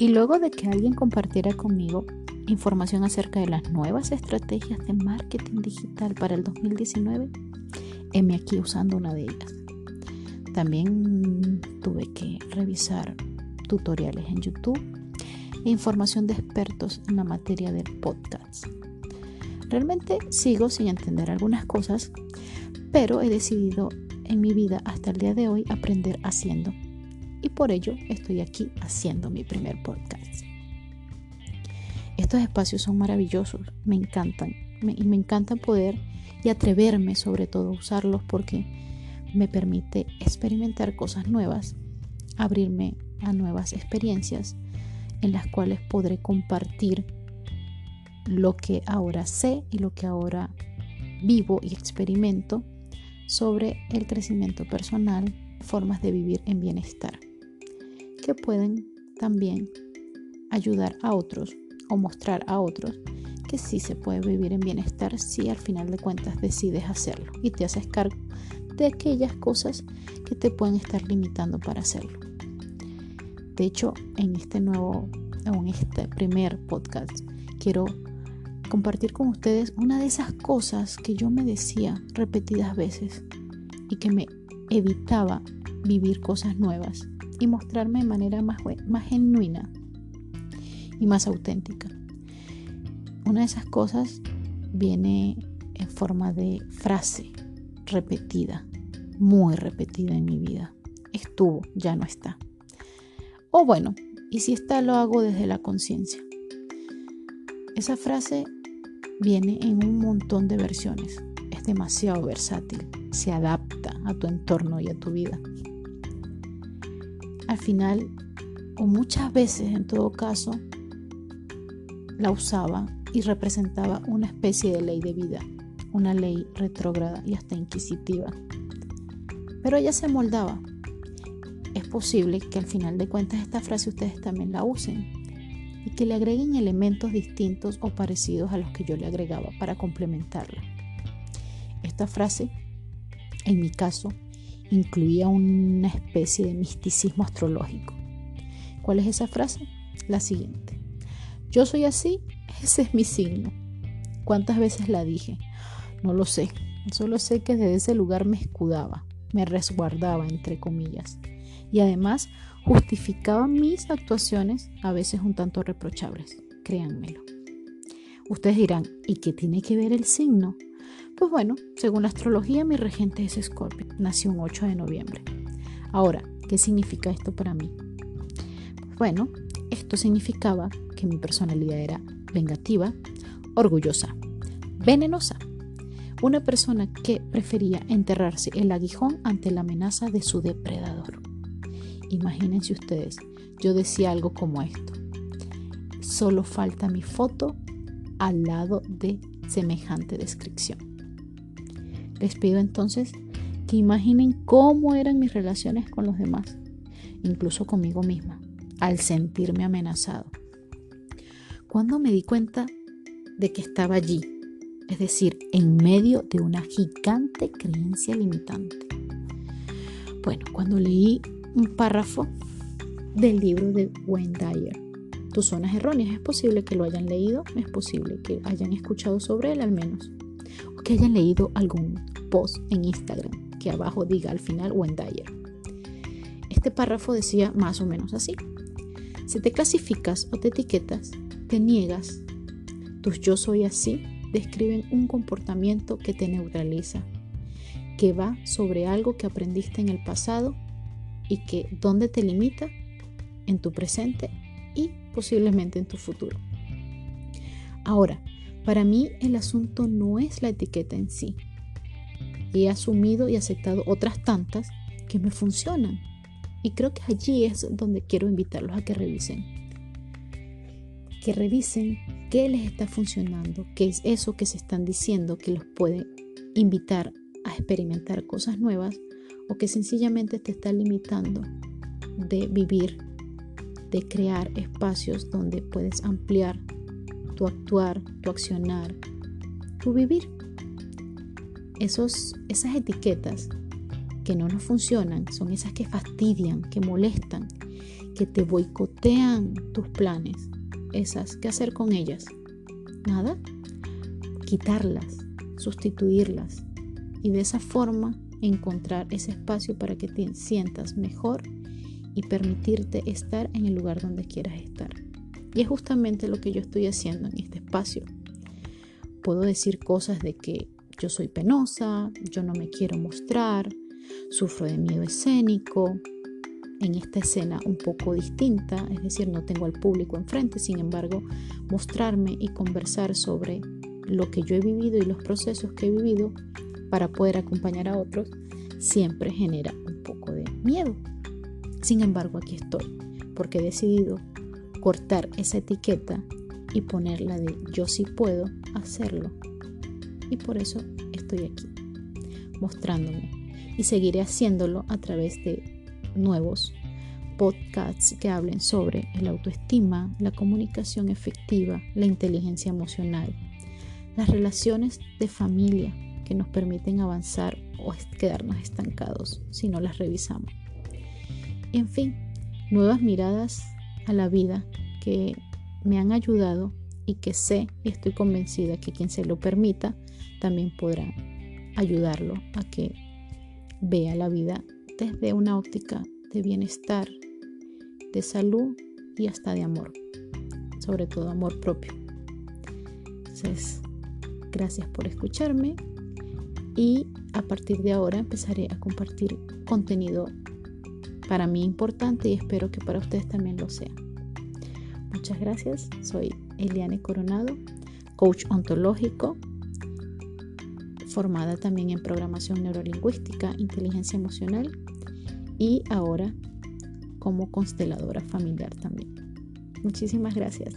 Y luego de que alguien compartiera conmigo información acerca de las nuevas estrategias de marketing digital para el 2019, heme aquí usando una de ellas. También tuve que revisar tutoriales en YouTube e información de expertos en la materia del podcast. Realmente sigo sin entender algunas cosas, pero he decidido en mi vida hasta el día de hoy aprender haciendo. Y por ello estoy aquí haciendo mi primer podcast. Estos espacios son maravillosos, me encantan y me encanta poder y atreverme sobre todo a usarlos porque me permite experimentar cosas nuevas, abrirme a nuevas experiencias en las cuales podré compartir lo que ahora sé y lo que ahora vivo y experimento sobre el crecimiento personal, formas de vivir en bienestar, que pueden también ayudar a otros o mostrar a otros que sí se puede vivir en bienestar si al final de cuentas decides hacerlo y te haces cargo de aquellas cosas que te pueden estar limitando para hacerlo. De hecho, en este nuevo, en este primer podcast, quiero compartir con ustedes una de esas cosas que yo me decía repetidas veces y que me evitaba vivir cosas nuevas y mostrarme de manera más, más genuina y más auténtica. Una de esas cosas viene en forma de frase repetida, muy repetida en mi vida. Estuvo, ya no está. O bueno, y si está, lo hago desde la conciencia. Esa frase viene en un montón de versiones. Es demasiado versátil, se adapta a tu entorno y a tu vida. Al final, o muchas veces en todo caso, la usaba y representaba una especie de ley de vida, una ley retrógrada y hasta inquisitiva. Pero ella se moldaba. Es posible que al final de cuentas esta frase ustedes también la usen y que le agreguen elementos distintos o parecidos a los que yo le agregaba para complementarla. Esta frase, en mi caso, incluía una especie de misticismo astrológico. ¿Cuál es esa frase? La siguiente. Yo soy así, ese es mi signo. ¿Cuántas veces la dije? No lo sé. Solo sé que desde ese lugar me escudaba, me resguardaba, entre comillas. Y además justificaba mis actuaciones, a veces un tanto reprochables, créanmelo. Ustedes dirán, ¿y qué tiene que ver el signo? Pues bueno, según la astrología, mi regente es Escorpio, nació un 8 de noviembre. Ahora, ¿qué significa esto para mí? Pues bueno, esto significaba que mi personalidad era vengativa, orgullosa, venenosa. Una persona que prefería enterrarse el aguijón ante la amenaza de su depredador. Imagínense ustedes, yo decía algo como esto. Solo falta mi foto al lado de semejante descripción. Les pido entonces que imaginen cómo eran mis relaciones con los demás, incluso conmigo misma, al sentirme amenazado. Cuando me di cuenta de que estaba allí, es decir, en medio de una gigante creencia limitante. Bueno, cuando leí un párrafo del libro de Wayne Dyer. Tus zonas erróneas. Es posible que lo hayan leído, es posible que hayan escuchado sobre él al menos, o que hayan leído algún post en Instagram que abajo diga al final Wayne Dyer. Este párrafo decía más o menos así. Si te clasificas o te etiquetas, te niegas, tus yo soy así describen un comportamiento que te neutraliza, que va sobre algo que aprendiste en el pasado y que dónde te limita en tu presente y posiblemente en tu futuro. Ahora, para mí el asunto no es la etiqueta en sí. He asumido y aceptado otras tantas que me funcionan. Y creo que allí es donde quiero invitarlos a que revisen. Que revisen qué les está funcionando, qué es eso que se están diciendo que los puede invitar a experimentar cosas nuevas o que sencillamente te está limitando de vivir, de crear espacios donde puedes ampliar tu actuar, tu accionar, tu vivir. Esos, esas etiquetas que no nos funcionan son esas que fastidian, que molestan, que te boicotean tus planes. Esas, ¿qué hacer con ellas? Nada. Quitarlas, sustituirlas y de esa forma encontrar ese espacio para que te sientas mejor y permitirte estar en el lugar donde quieras estar. Y es justamente lo que yo estoy haciendo en este espacio. Puedo decir cosas de que yo soy penosa, yo no me quiero mostrar, sufro de miedo escénico, en esta escena un poco distinta, es decir, no tengo al público enfrente, sin embargo, mostrarme y conversar sobre lo que yo he vivido y los procesos que he vivido para poder acompañar a otros, siempre genera un poco de miedo. Sin embargo, aquí estoy, porque he decidido cortar esa etiqueta y ponerla de yo sí puedo hacerlo. Y por eso estoy aquí, mostrándome. Y seguiré haciéndolo a través de nuevos podcasts que hablen sobre el autoestima, la comunicación efectiva, la inteligencia emocional, las relaciones de familia que nos permiten avanzar o quedarnos estancados si no las revisamos. En fin, nuevas miradas a la vida que me han ayudado y que sé y estoy convencida que quien se lo permita también podrá ayudarlo a que vea la vida desde una óptica de bienestar, de salud y hasta de amor, sobre todo amor propio. Entonces, gracias por escucharme y a partir de ahora empezaré a compartir contenido para mí importante y espero que para ustedes también lo sea. Muchas gracias, soy Eliane Coronado, coach ontológico, formada también en programación neurolingüística, inteligencia emocional y ahora como consteladora familiar también. Muchísimas gracias.